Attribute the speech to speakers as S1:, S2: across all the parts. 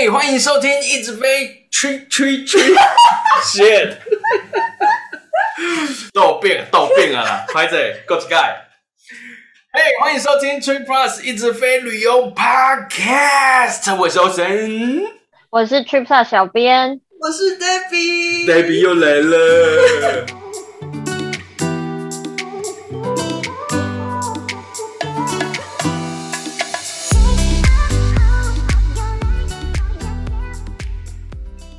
S1: 嘿，欢迎收听《一直飞吹吹吹》，shit，都有病，都有病啊啦，快点，Go to guy，嘿，欢迎收听 Trip Plus 一直飞旅游 Podcast，我是欧神，
S2: 我是 Trip Plus 小编，
S3: 我是
S1: Debbie，Debbie 又来了。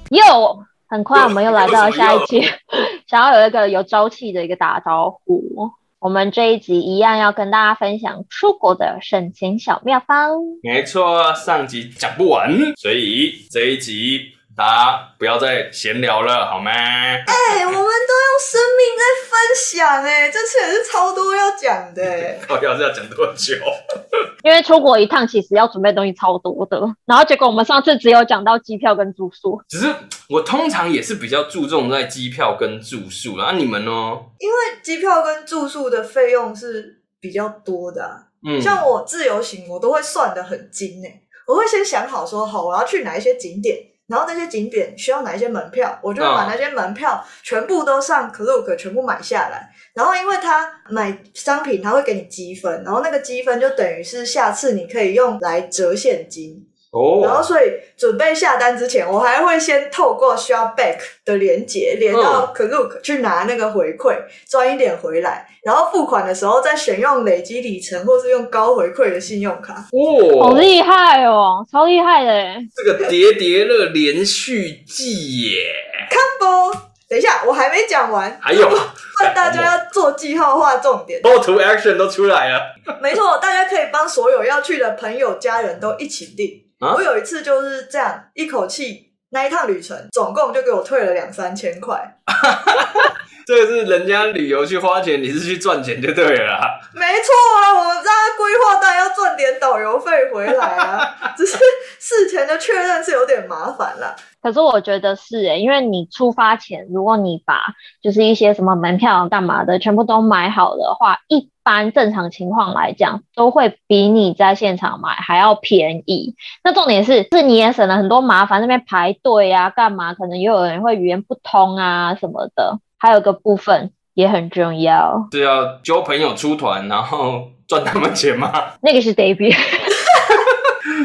S2: 又很快，我们又来到下一期，想要有一个有朝气的一个打招呼。我们这一集一样要跟大家分享出国的省钱小妙方。
S1: 没错，上集讲不完，所以这一集。大家不要再闲聊了，好吗？哎、
S3: 欸，我们都用生命在分享，哎，这次也是超多要讲的。
S1: 到底要讲多久？
S2: 因为出国一趟其实要准备东西超多的，然后结果我们上次只有讲到机票跟住宿。
S1: 只是我通常也是比较注重在机票跟住宿，然后你们呢？
S3: 因为机票跟住宿的费用是比较多的、啊，嗯，像我自由行，我都会算的很精，哎，我会先想好说，好，我要去哪一些景点。然后那些景点需要哪一些门票，我就会把那些门票全部都上 c l o o k 全部买下来。然后因为他买商品他会给你积分，然后那个积分就等于是下次你可以用来折现金。哦，然后所以准备下单之前，我还会先透过 Shopback 的连结连到 Klook 去拿那个回馈，赚一点回来，然后付款的时候再选用累积里程或是用高回馈的信用卡。
S1: 哦，
S2: 好厉害哦，超厉害的耶！
S1: 这个叠叠乐连续记耶
S3: ，Combo！等一下，我还没讲完，
S1: 还有，
S3: 问大家要做记号化重点，
S1: Call to action 都出来了。
S3: 没错，大家可以帮所有要去的朋友、家人都一起订。啊、我有一次就是这样，一口气那一趟旅程，总共就给我退了两三千块。
S1: 这个是人家旅游去花钱，你是去赚钱就对了啦。
S3: 没错啊，我们在规划，当然要赚点导游费回来啊。只是事前的确认是有点麻烦啦。
S2: 可是我觉得是诶，因为你出发前，如果你把就是一些什么门票干嘛的全部都买好的话，一般正常情况来讲，都会比你在现场买还要便宜。那重点是，是你也省了很多麻烦，那边排队啊，干嘛？可能也有人会语言不通啊什么的。还有个部分也很重要，
S1: 是要交朋友出团，然后赚他们钱吗？
S2: 那个是 Debbie。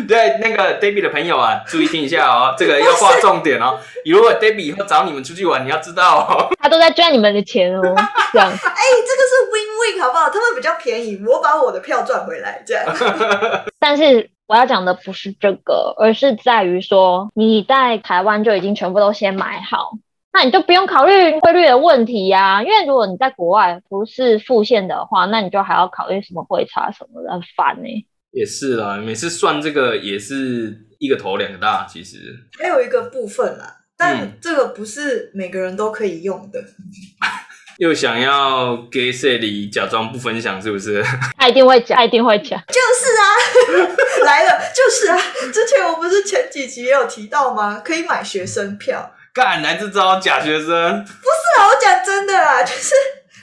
S1: 对，那个 Debbie 的朋友啊，注意听一下哦，这个要划重点哦。如果 Debbie 以后找你们出去玩，你要知道哦，
S2: 他都在赚你们的钱哦。这样，哎、
S3: 欸，这个是 win win 好不好？他们比较便宜，我把我的票赚回来，这样。
S2: 但是我要讲的不是这个，而是在于说你在台湾就已经全部都先买好。那你就不用考虑汇率的问题呀、啊，因为如果你在国外不是付现的话，那你就还要考虑什么汇差什么的，很烦呢、欸。
S1: 也是啦，每次算这个也是一个头两个大，其实。
S3: 还有一个部分啦，但这个不是每个人都可以用的。嗯、
S1: 又想要给谁里假装不分享，是不是？
S2: 他一定会讲，他一定会讲。就是
S3: 啊，来了，就是啊。之前我不是前几集也有提到吗？可以买学生票。
S1: 干，来这招假学生？不
S3: 是啊，我讲真的啦，就是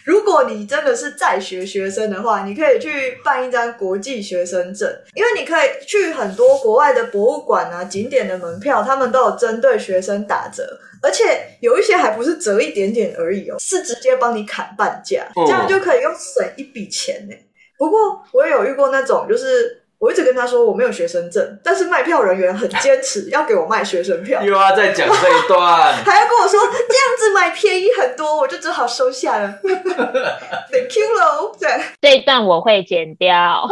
S3: 如果你真的是在学学生的话，你可以去办一张国际学生证，因为你可以去很多国外的博物馆啊、景点的门票，他们都有针对学生打折，而且有一些还不是折一点点而已哦，是直接帮你砍半价，这样就可以用省一笔钱呢。不过我也有遇过那种，就是。我一直跟他说我没有学生证，但是卖票人员很坚持要给我卖学生票。
S1: 又要再讲这一段，
S3: 还要跟我说这样子买便宜很多，我就只好收下了。Thank you 喽，对，
S2: 这一段我会剪掉。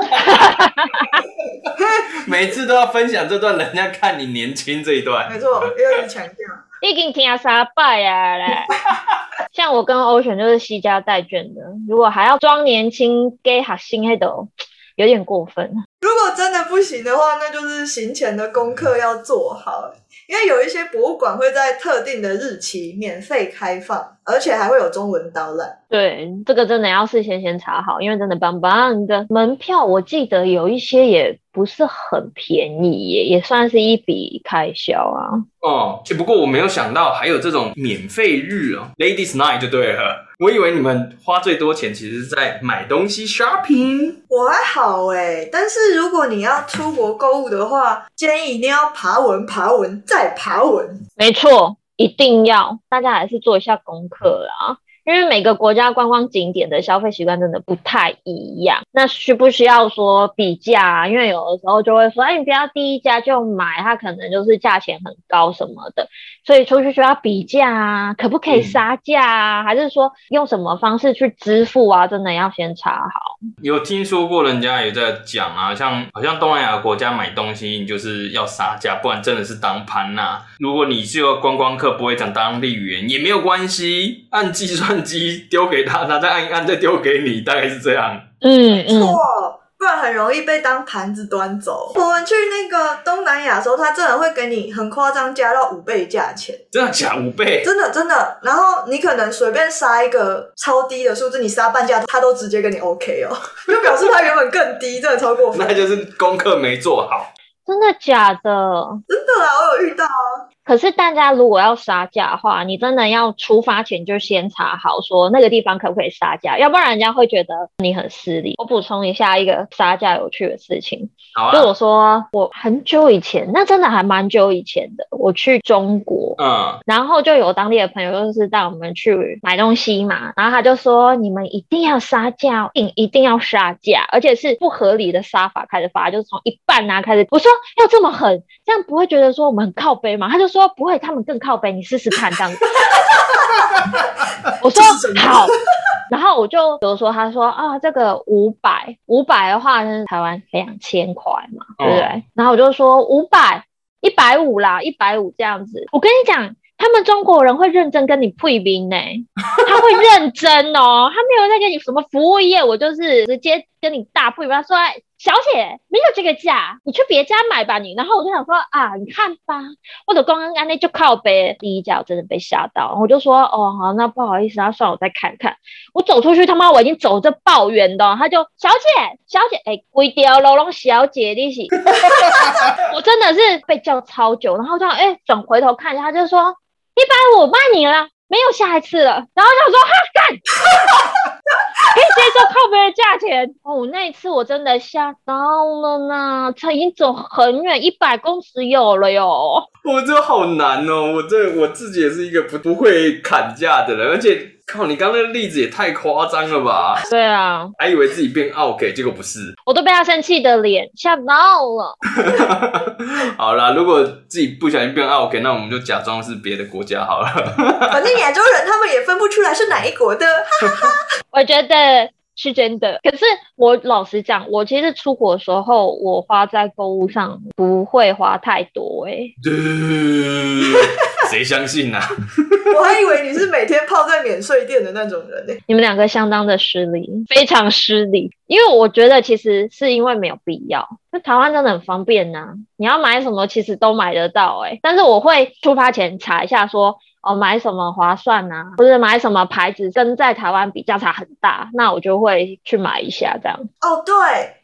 S1: 每次都要分享这段，人家看你年轻这一段。
S3: 没错，又要强调。
S2: 已经听了三拜啊嘞！像我跟 Ocean 就是西家带卷的，如果还要装年轻给学生那种。有点过分。
S3: 如果真的不行的话，那就是行前的功课要做好，因为有一些博物馆会在特定的日期免费开放，而且还会有中文导览。
S2: 对，这个真的要事先先查好，因为真的棒棒的门票，我记得有一些也不是很便宜耶，也算是一笔开销啊。
S1: 哦，只不过我没有想到还有这种免费日哦，Ladies Night 就对了。我以为你们花最多钱其实是在买东西 shopping。
S3: 我还好哎，但是是如果你要出国购物的话，建议一定要爬文、爬文再爬文。
S2: 没错，一定要，大家还是做一下功课啦。因为每个国家观光景点的消费习惯真的不太一样，那需不需要说比价啊？因为有的时候就会说，哎，你不要第一家就买，它可能就是价钱很高什么的，所以出去需要比价啊，可不可以杀价啊？嗯、还是说用什么方式去支付啊？真的要先查好。
S1: 有听说过人家也在讲啊，像好像东南亚国家买东西，你就是要杀价，不然真的是当盘呐。如果你是个观光客，不会讲当地语言也没有关系，按计算。机丢给他，他再按一按，再丢给你，大概是这样。
S2: 嗯嗯，
S3: 错，不然很容易被当盘子端走。我们去那个东南亚的时候，他真的会给你很夸张，加到五倍价钱。
S1: 真的假？五倍？
S3: 真的真的。然后你可能随便杀一个超低的数字，你杀半价，他都直接跟你 OK 哦，就表示他原本更低，真的超过分。
S1: 那就是功课没做好。
S2: 真的假的？
S3: 真的啊，我有遇到啊。
S2: 可是大家如果要杀价的话，你真的要出发前就先查好，说那个地方可不可以杀价，要不然人家会觉得你很失礼。我补充一下一个杀价有趣的事情，
S1: 好啊，
S2: 就我说我很久以前，那真的还蛮久以前的，我去中国，
S1: 嗯，
S2: 然后就有当地的朋友就是带我们去买东西嘛，然后他就说你们一定要杀价，一定一定要杀价，而且是不合理的杀法开始发，就是从一半啊开始。我说要这么狠，这样不会觉得说我们很靠背吗？他就说。说不会，他们更靠北，你试试看这样子。我说好，然后我就比如说，他说啊，这个五百，五百的话是台湾两千块嘛，对不对？哦、然后我就说五百，一百五啦，一百五这样子。我跟你讲，他们中国人会认真跟你配兵呢，他会认真哦，他没有在跟你什么服务业，我就是直接跟你大配兵，他说。小姐，没有这个价，你去别家买吧你。然后我就想说啊，你看吧，或者刚刚刚那就靠北第一家，我真的被吓到。我就说哦好，那不好意思，那算我再看看。我走出去，他妈我已经走着抱怨的，他就小姐小姐，哎，贵掉了，龙小姐你是，我真的是被叫超久，然后这样哎转回头看一下，他就说一百五卖你了，没有下一次了。然后就说哈干。可以接受靠边的价钱哦，那一次我真的吓到了呢，他已经走很远，一百公尺有了哟。
S1: 我这好难哦，我这我自己也是一个不不会砍价的人，而且。靠！你刚刚那个例子也太夸张了吧？
S2: 对啊，
S1: 还以为自己变 OK，结果不是。
S2: 我都被他生气的脸吓到了。
S1: 好啦，如果自己不小心变 OK，那我们就假装是别的国家好了。
S3: 反正亚洲人他们也分不出来是哪一国的。
S2: 哈哈哈我觉得是真的。可是我老实讲，我其实出国的时候，我花在购物上不会花太多哎、欸。
S1: 谁相信呢、啊？
S3: 我还以为你是每天泡在免税店的那种人呢。
S2: 你们两个相当的失礼，非常失礼。因为我觉得其实是因为没有必要。那台湾真的很方便呐、啊，你要买什么其实都买得到哎。但是我会出发前查一下说，说哦买什么划算啊，或者买什么牌子跟在台湾比价差很大，那我就会去买一下这样。
S3: 哦，对。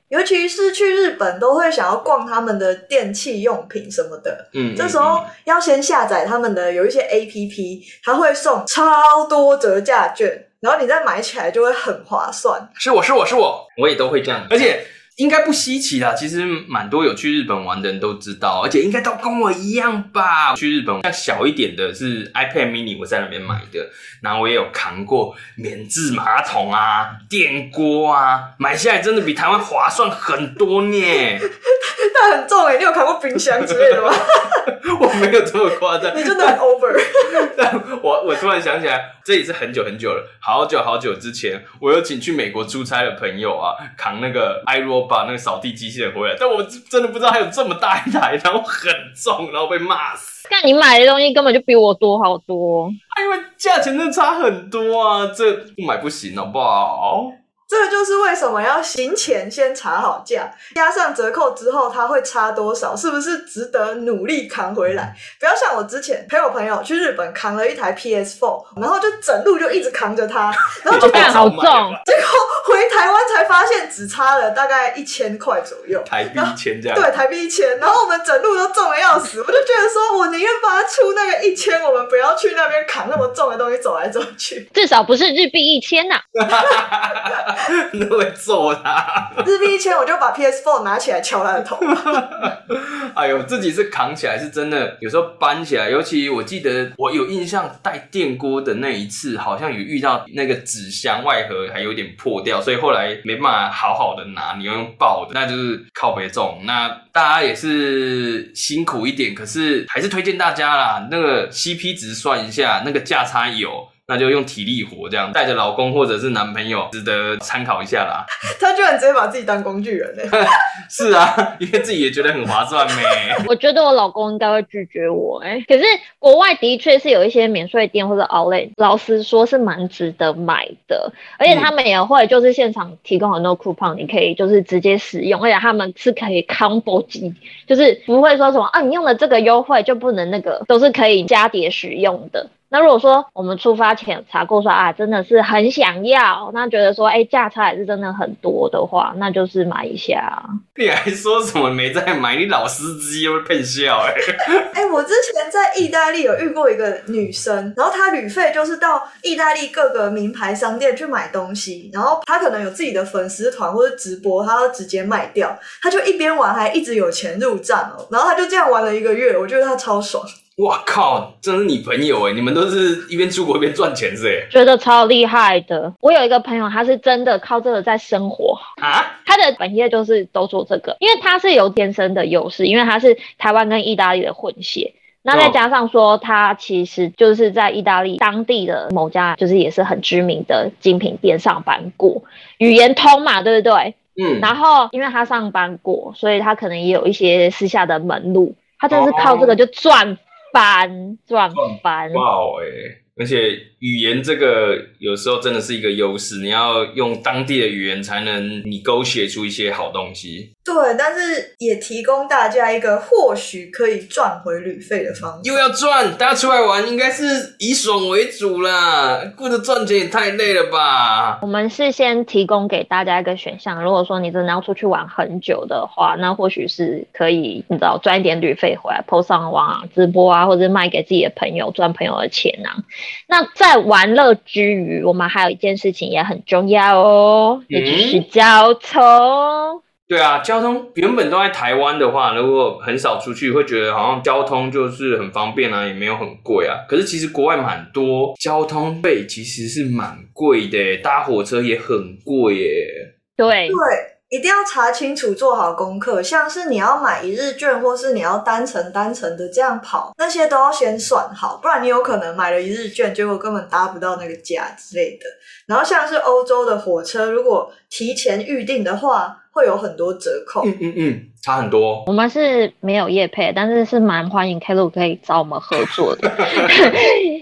S3: 尤其是去日本，都会想要逛他们的电器用品什么的。嗯，这时候要先下载他们的有一些 APP，它会送超多折价券，然后你再买起来就会很划算。
S1: 是我是我是我，我也都会这样，而且。应该不稀奇啦，其实蛮多有去日本玩的人都知道，而且应该都跟我一样吧。去日本像小一点的是 iPad mini，我在那边买的，然后我也有扛过免治马桶啊、电锅啊，买下来真的比台湾划算很多呢。
S3: 但很重欸，你有扛过冰箱之类的吗？
S1: 我没有这么夸张，
S3: 你真的很 over。
S1: 但我我突然想起来，这也是很久很久了，好久好久之前，我有请去美国出差的朋友啊，扛那个 iRobot 那个扫地机器人回来，但我真的不知道还有这么大一台，然后很重，然后被骂死。
S2: 但你买的东西根本就比我多好多，
S1: 因为价钱真的差很多啊，这不买不行好不好？
S3: 这就是为什么要行前先查好价，加上折扣之后它会差多少，是不是值得努力扛回来？不要像我之前陪我朋友去日本扛了一台 PS4，然后就整路就一直扛着它，然后 就
S2: 感好重，
S3: 结果回台湾才发现只差了大概一千块左右，
S1: 台币一千这样，
S3: 对，台币一千，然后我们整路都重的要死，我就觉得说我我宁愿把它出那个一千，我们不要去那边扛那么重的东西走来走去。
S2: 至少不是日币一千呐。
S1: 那会揍他。
S3: 日币一千，我就把 PS4 拿起来敲他的头。
S1: 哎呦，自己是扛起来是真的，有时候搬起来，尤其我记得我有印象带电锅的那一次，好像有遇到那个纸箱外盒还有点破掉，所以后来没办法好好的拿，你要用抱的，那就是靠北重。那大家也是辛苦一点，可是还是推荐大家啦，那个 CP 值算一下，那个价差有。那就用体力活这样带着老公或者是男朋友，值得参考一下啦。
S3: 他居然直接把自己当工具人呢？
S1: 是啊，因为自己也觉得很划算咩。
S2: 我觉得我老公应该会拒绝我哎。可是国外的确是有一些免税店或者 Outlet，老实说是蛮值得买的。而且他们也会就是现场提供很多 coupon，你可以就是直接使用，而且他们是可以 combo 机，就是不会说什么啊，你用了这个优惠就不能那个，都是可以加叠使用的。那如果说我们出发前查过说啊，真的是很想要，那觉得说哎，价差也是真的很多的话，那就是买一下。
S1: 你还说什么没在买？你老司机又会骗笑哎！
S3: 哎，我之前在意大利有遇过一个女生，然后她旅费就是到意大利各个名牌商店去买东西，然后她可能有自己的粉丝团或者直播，她要直接卖掉，她就一边玩还一直有钱入账哦，然后她就这样玩了一个月，我觉得她超爽。
S1: 哇靠！真是你朋友哎，你们都是一边出国一边赚钱是哎，
S2: 觉得超厉害的。我有一个朋友，他是真的靠这个在生活啊。他的本业就是都做这个，因为他是有天生的优势，因为他是台湾跟意大利的混血。那再加上说，他其实就是在意大利当地的某家，就是也是很知名的精品店上班过，语言通嘛，对不对？嗯。然后因为他上班过，所以他可能也有一些私下的门路。他就是靠这个就赚。翻转翻，
S1: 哇哦哎！而且语言这个有时候真的是一个优势，你要用当地的语言才能你勾写出一些好东西。
S3: 对，但是也提供大家一个或许可以赚回旅费的方式。
S1: 又要赚，大家出来玩应该是以爽为主啦，顾着赚钱也太累了吧？
S2: 我们是先提供给大家一个选项，如果说你真的要出去玩很久的话，那或许是可以你知道赚一点旅费回来，po 上网啊、直播啊，或者卖给自己的朋友赚朋友的钱啊。那在玩乐之余，我们还有一件事情也很重要哦，也就是交通。嗯。
S1: 对啊，交通原本都在台湾的话，如果很少出去，会觉得好像交通就是很方便啊，也没有很贵啊。可是其实国外蛮多交通费其实是蛮贵的，搭火车也很贵耶。
S2: 对
S3: 对。一定要查清楚，做好功课。像是你要买一日券，或是你要单程单程的这样跑，那些都要先算好，不然你有可能买了一日券，结果根本搭不到那个价之类的。然后像是欧洲的火车，如果提前预定的话，会有很多折扣。
S1: 嗯嗯嗯，差很多。
S2: 我们是没有业配，但是是蛮欢迎 Klook 可以找我们合作的。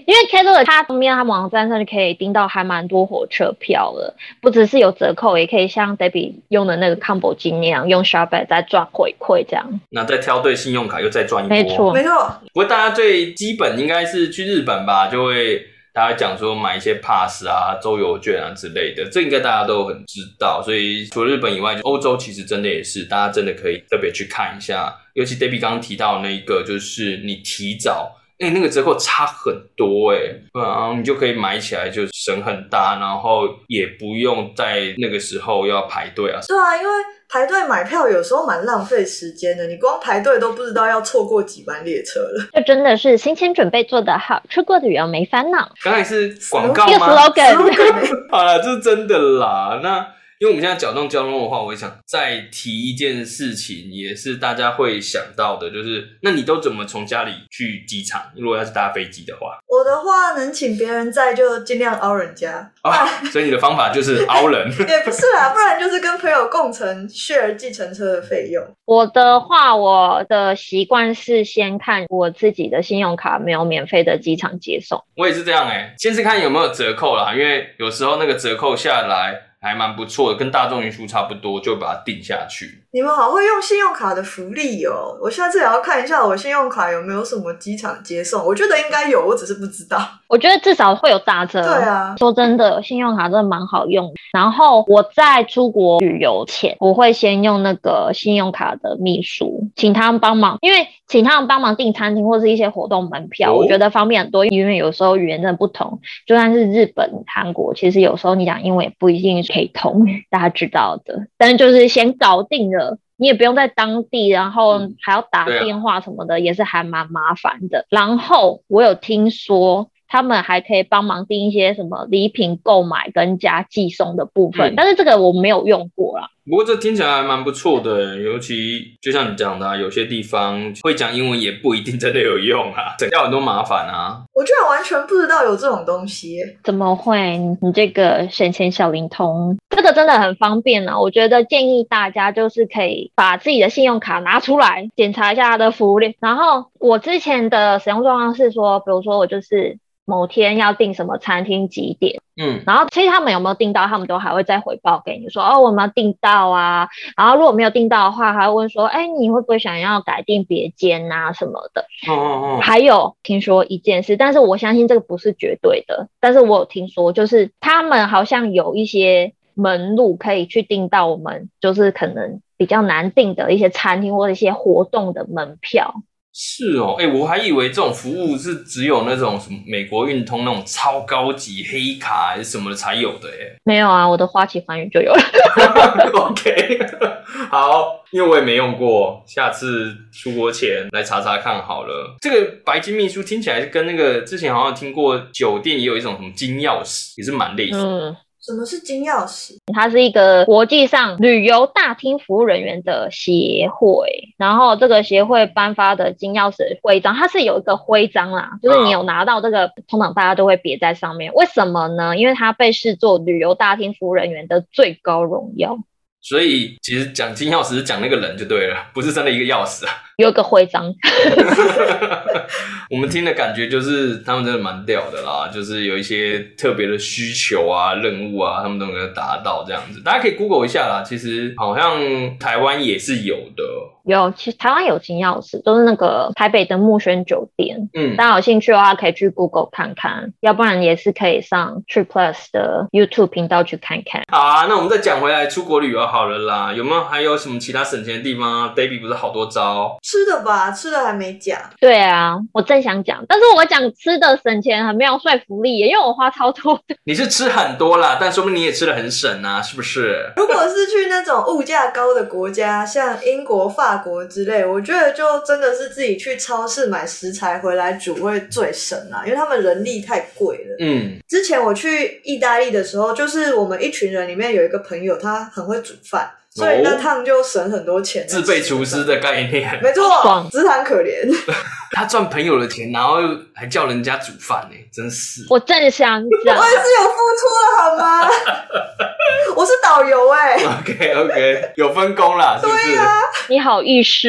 S2: 因为 Klook 它旁边它网站上就可以订到还蛮多火车票了，不只是有折扣，也可以像 Debbie 用的那个 Combo 金那样，用 ShopBack 再赚回馈这样。
S1: 那再挑对信用卡又再赚一波。
S2: 没错，
S3: 没错。
S1: 不过大家最基本应该是去日本吧，就会。大家讲说买一些 pass 啊、周游券啊之类的，这应该大家都很知道。所以除了日本以外，就欧洲其实真的也是，大家真的可以特别去看一下。尤其 Debbie 刚刚提到那一个，就是你提早，哎、欸，那个折扣差很多、欸，哎，然后你就可以买起来就省很大，然后也不用在那个时候要排队啊。
S3: 对啊，因为。排队买票有时候蛮浪费时间的，你光排队都不知道要错过几班列车了。
S2: 这真的是行前准备做得好，出国旅游没烦恼。
S1: 刚才是广告吗？slogan。好了，这是真的啦。那。因为我们现在讲到交通的话，我想再提一件事情，也是大家会想到的，就是那你都怎么从家里去机场？如果要是搭飞机的话，
S3: 我的话能请别人在就尽量凹人家
S1: 啊，所以你的方法就是凹人，
S3: 也不是啦，不然就是跟朋友共乘 share 计程车的费用。
S2: 我的话，我的习惯是先看我自己的信用卡没有免费的机场接送。
S1: 我也是这样哎、欸，先是看有没有折扣啦，因为有时候那个折扣下来。还蛮不错的，跟大众运输差不多，就把它定下去。
S3: 你们好会用信用卡的福利哦！我下次也要看一下我信用卡有没有什么机场接送。我觉得应该有，我只是不知道。
S2: 我觉得至少会有打折。
S3: 对啊，
S2: 说真的，信用卡真的蛮好用。然后我在出国旅游前，我会先用那个信用卡的秘书，请他们帮忙，因为请他们帮忙订餐厅或是一些活动门票，哦、我觉得方便很多。因为有时候语言真的不同，就算是日本、韩国，其实有时候你讲英文也不一定可以通，大家知道的。但是就是先搞定了。你也不用在当地，然后还要打电话什么的，嗯啊、也是还蛮麻烦的。然后我有听说。他们还可以帮忙订一些什么礼品购买跟加寄送的部分，嗯、但是这个我没有用过啦。
S1: 不过这听起来还蛮不错的，尤其就像你讲的、啊，有些地方会讲英文也不一定真的有用啊，省掉很多麻烦啊。
S3: 我居然完全不知道有这种东西，
S2: 怎么会？你这个省钱小灵通，这个真的很方便啊！我觉得建议大家就是可以把自己的信用卡拿出来检查一下它的福利。然后我之前的使用状况是说，比如说我就是。某天要订什么餐厅几点？嗯，然后其实他们有没有订到，他们都还会再回报给你说，哦，我们要订到啊。然后如果没有订到的话，还会问说，哎，你会不会想要改订别间啊什么的？哦哦哦。还有听说一件事，但是我相信这个不是绝对的，但是我有听说，就是他们好像有一些门路可以去订到我们就是可能比较难订的一些餐厅或者一些活动的门票。
S1: 是哦，哎、欸，我还以为这种服务是只有那种什么美国运通那种超高级黑卡还是什么的才有的，哎，没
S2: 有啊，我的花旗寰宇就有了。
S1: OK，好，因为我也没用过，下次出国前来查查看好了。这个白金秘书听起来是跟那个之前好像听过酒店也有一种什么金钥匙，也是蛮类似的。
S2: 嗯
S3: 什么是金钥匙？
S2: 它是一个国际上旅游大厅服务人员的协会，然后这个协会颁发的金钥匙徽章，它是有一个徽章啦，就是你有拿到这个，通常大家都会别在上面。为什么呢？因为它被视作旅游大厅服务人员的最高荣耀。
S1: 所以其实讲金钥匙是讲那个人就对了，不是真的一个钥匙啊。
S2: 有个徽章，
S1: 我们听的感觉就是他们真的蛮屌的啦，就是有一些特别的需求啊、任务啊，他们都能够达到这样子。大家可以 Google 一下啦，其实好像台湾也是有的。
S2: 有，其实台湾有金钥匙，都是那个台北的木轩酒店。嗯，大家有兴趣的话，可以去 Google 看看，要不然也是可以上 Trip Plus 的 YouTube 频道去看看。
S1: 好啊，那我们再讲回来出国旅游好了啦，有没有还有什么其他省钱的地方啊？Baby 不是好多招。
S3: 吃的吧，吃的还没讲。
S2: 对啊，我正想讲，但是我讲吃的省钱很没有说服力耶，因为我花超多的。
S1: 你是吃很多啦，但说不定你也吃的很省啊，是不是？
S3: 如果是去那种物价高的国家，像英国、法国之类，我觉得就真的是自己去超市买食材回来煮会最省啊，因为他们人力太贵了。嗯，之前我去意大利的时候，就是我们一群人里面有一个朋友，他很会煮饭。所以那趟就省很多钱，
S1: 自备厨师的概念，
S3: 没错，只惨可怜。
S1: 他赚朋友的钱，然后还叫人家煮饭呢，真是。
S2: 我正想讲，
S3: 我也是有付出的好吗？我是导游哎。
S1: OK OK，有分工啦，是不是？
S3: 对啊，
S2: 你好意思。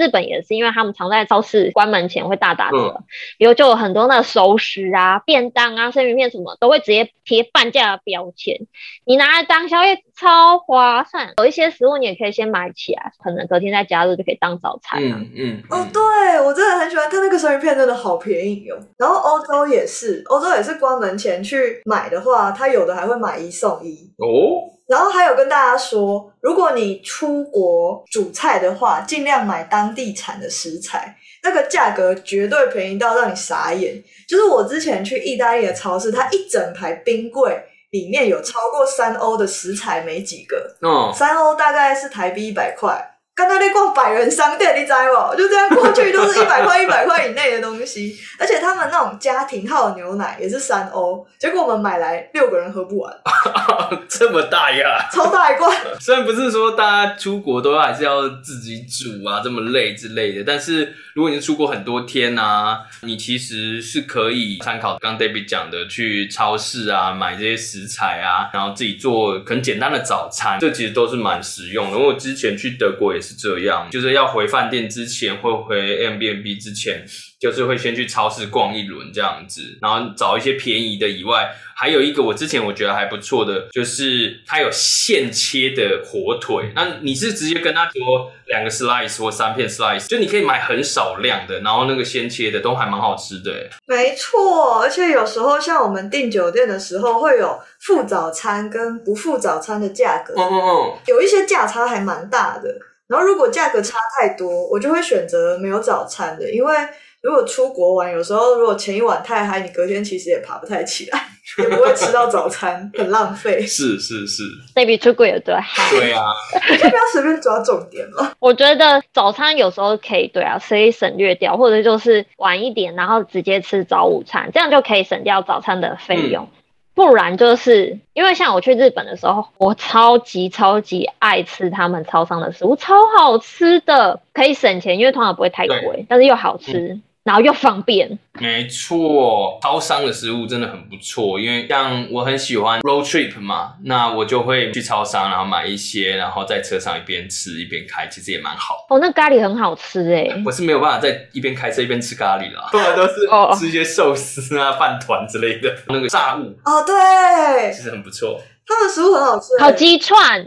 S2: 日本也是，因为他们常在超市关门前会大打折，嗯、比如就有很多那熟食啊、便当啊、生鱼片什么，都会直接贴半价的标签，你拿来当宵夜超划算。有一些食物你也可以先买起来，可能隔天再加热就可以当早餐啊。
S1: 嗯嗯。
S3: 哦，对，我真的很喜欢。它那个生鱼片真的好便宜哦，然后欧洲也是，欧洲也是关门前去买的话，它有的还会买一送一哦。然后还有跟大家说，如果你出国煮菜的话，尽量买当地产的食材，那个价格绝对便宜到让你傻眼。就是我之前去意大利的超市，它一整排冰柜里面有超过三欧的食材没几个，哦，三欧大概是台币一百块。刚刚在逛百元商店，你知不？就这样过去都是一百块、一百块以内的东西，而且他们那种家庭号的牛奶也是三欧，结果我们买来六个人喝不完，
S1: 这么大呀，
S3: 超大一罐。
S1: 虽然不是说大家出国都还是要自己煮啊，这么累之类的，但是如果你是出国很多天啊，你其实是可以参考刚 David 讲的，去超市啊买这些食材啊，然后自己做很简单的早餐，这其实都是蛮实用的。因为我之前去德国也是。是这样，就是要回饭店之前或回 Airbnb 之前，就是会先去超市逛一轮这样子，然后找一些便宜的以外。还有一个我之前我觉得还不错的，就是它有现切的火腿。那你是直接跟他说两个 slice 或三片 slice，就你可以买很少量的，然后那个现切的都还蛮好吃的。
S3: 没错，而且有时候像我们订酒店的时候，会有付早餐跟不付早餐的价格。嗯嗯嗯，有一些价差还蛮大的。然后如果价格差太多，我就会选择没有早餐的，因为如果出国玩，有时候如果前一晚太嗨，你隔天其实也爬不太起来。也不会吃到早餐，很浪费。
S1: 是是是，
S2: 那比出国有多嗨？
S1: 对啊，
S3: 你就不要随便抓重点了。
S2: 我觉得早餐有时候可以，对啊，可以省略掉，或者就是晚一点，然后直接吃早午餐，这样就可以省掉早餐的费用。嗯、不然就是因为像我去日本的时候，我超级超级爱吃他们超商的食物，超好吃的，可以省钱，因为通常不会太贵，但是又好吃。嗯然后又方便，
S1: 没错，超商的食物真的很不错。因为像我很喜欢 road trip 嘛，那我就会去超商，然后买一些，然后在车上一边吃一边开，其实也蛮好。
S2: 哦，那咖喱很好吃诶。
S1: 我是没有办法在一边开车一边吃咖喱啦，通常都是吃一些寿司啊、饭团之类的那个炸物。
S3: 哦，对，
S1: 其实很不错。
S3: 他们食物很好吃，
S2: 烤鸡串，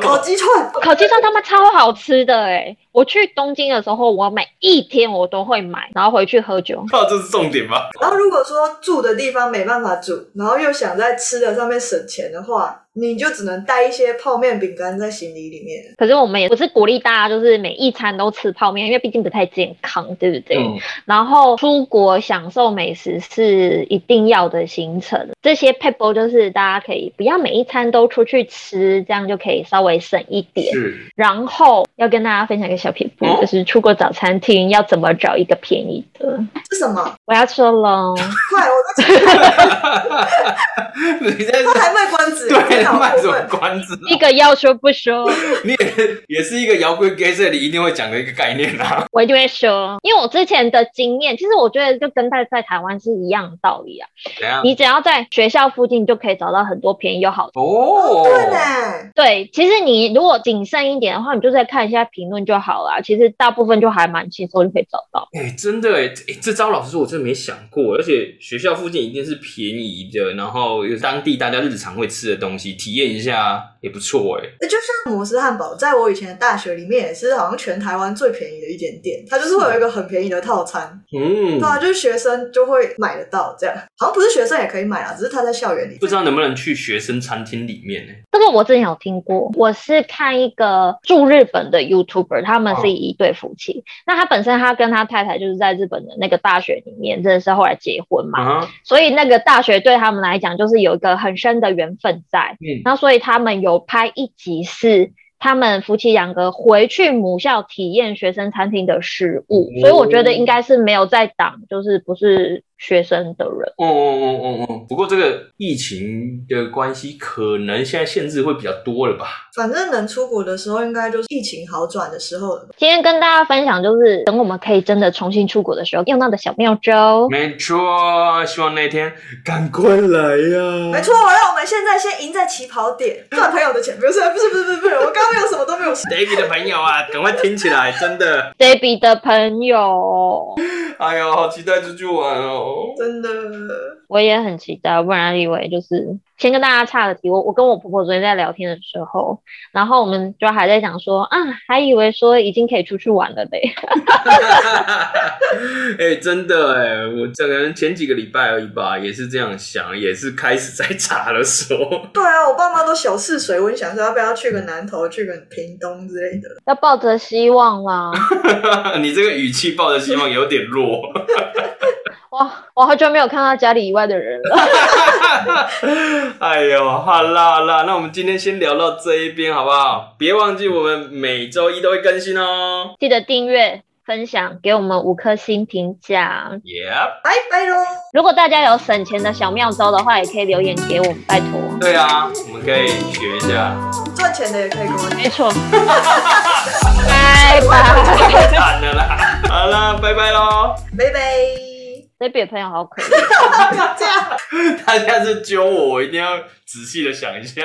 S3: 烤鸡串，
S2: 烤鸡串他们超好吃的诶。我去东京的时候，我每一天我都会买，然后回去喝酒。
S1: 哦，这是重点吧？
S3: 然后如果说住的地方没办法煮，然后又想在吃的上面省钱的话。你就只能带一些泡面、饼干在行李里面。
S2: 可是我们也不是鼓励大家，就是每一餐都吃泡面，因为毕竟不太健康，对不对？嗯。然后出国享受美食是一定要的行程。这些撇步就是大家可以不要每一餐都出去吃，这样就可以稍微省一点。然后要跟大家分享一个小撇步，哦，就是出国找餐厅要怎么找一个便宜的？
S3: 是什么？
S2: 我要说喽。
S3: 快，我在这里。他还卖关子。
S1: 对。卖什么关子？
S2: 一个要说不说，
S1: 你也也是一个摇滚 gay，这里一定会讲的一个概念啊。
S2: 我一定会说，因为我之前的经验，其实我觉得就跟在在台湾是一样的道理啊。怎样？你只要在学校附近就可以找到很多便宜又好的
S1: 哦。
S3: 对的。
S2: 对，其实你如果谨慎一点的话，你就在看一下评论就好了。其实大部分就还蛮轻松就可以找到。
S1: 哎、欸，真的哎，哎，这招老师说我真的没想过，而且学校附近一定是便宜的，然后有当地大家日常会吃的东西。体验一下也不错哎，就
S3: 像摩斯汉堡，在我以前的大学里面也是好像全台湾最便宜的一间店，它就是会有一个很便宜的套餐，嗯，对啊，就是学生就会买得到这样，好像不是学生也可以买啊，只是他在校园里，
S1: 不知道能不能去学生餐厅里面呢？
S2: 这个我之前有听过，我是看一个住日本的 YouTuber，他们是一对夫妻，哦、那他本身他跟他太太就是在日本的那个大学里面认识，后来结婚嘛，嗯、所以那个大学对他们来讲就是有一个很深的缘分在。嗯，那所以他们有拍一集是他们夫妻两个回去母校体验学生餐厅的食物，哦，所以我觉得应该是没有在挡，就是不是。学生的人，
S1: 嗯嗯嗯嗯嗯。不过这个疫情的关系，可能现在限制会比较多了吧？
S3: 反正能出国的时候，应该就是疫情好转的时候了。
S2: 今天跟大家分享，就是等我们可以真的重新出国的时候，用到的小妙招。
S1: 没错，希望那天赶快来呀、啊！
S3: 没错，让我们现在先赢在起跑点，赚朋友的钱。不是，不是，不是，不是，不是，我刚刚没有什么都没有。
S1: Debbie 的朋友啊，赶快听起来，真的。
S2: Debbie 的朋友。
S1: 哎呦，好期待出去玩哦！
S3: 真的，
S2: 我也很期待。不然以为就是先跟大家岔个题，我我跟我婆婆昨天在聊天的时候，然后我们就还在讲说啊，还以为说已经可以出去玩了嘞。
S1: 哎、欸，真的哎，我这个人前几个礼拜而已吧，也是这样想，也是开始在查的时候。
S3: 对啊，我爸妈都小试水温，想说要不要去个南投，去个屏东之类的，
S2: 要抱着希望啦。
S1: 你这个语气抱着希望有点弱。
S2: 哇，我好久没有看到家里以外的人了。
S1: 哎呦，好啦好啦，那我们今天先聊到这一边好不好？别忘记我们每周一都会更新哦。
S2: 记得订阅、分享，给我们五颗星评价。
S1: 耶，
S3: 拜拜喽！
S2: 如果大家有省钱的小妙招的话，也可以留言给我们，拜托。
S1: 对啊，我们可以学一下。
S3: 赚钱的也可以给我们。
S2: 没错。拜拜。
S1: 太 惨了啦！好了，拜拜喽！
S3: 拜拜。
S2: 这边朋友好可怜。
S3: 这样。
S1: 他现在是揪我，我一定要仔细的想一下。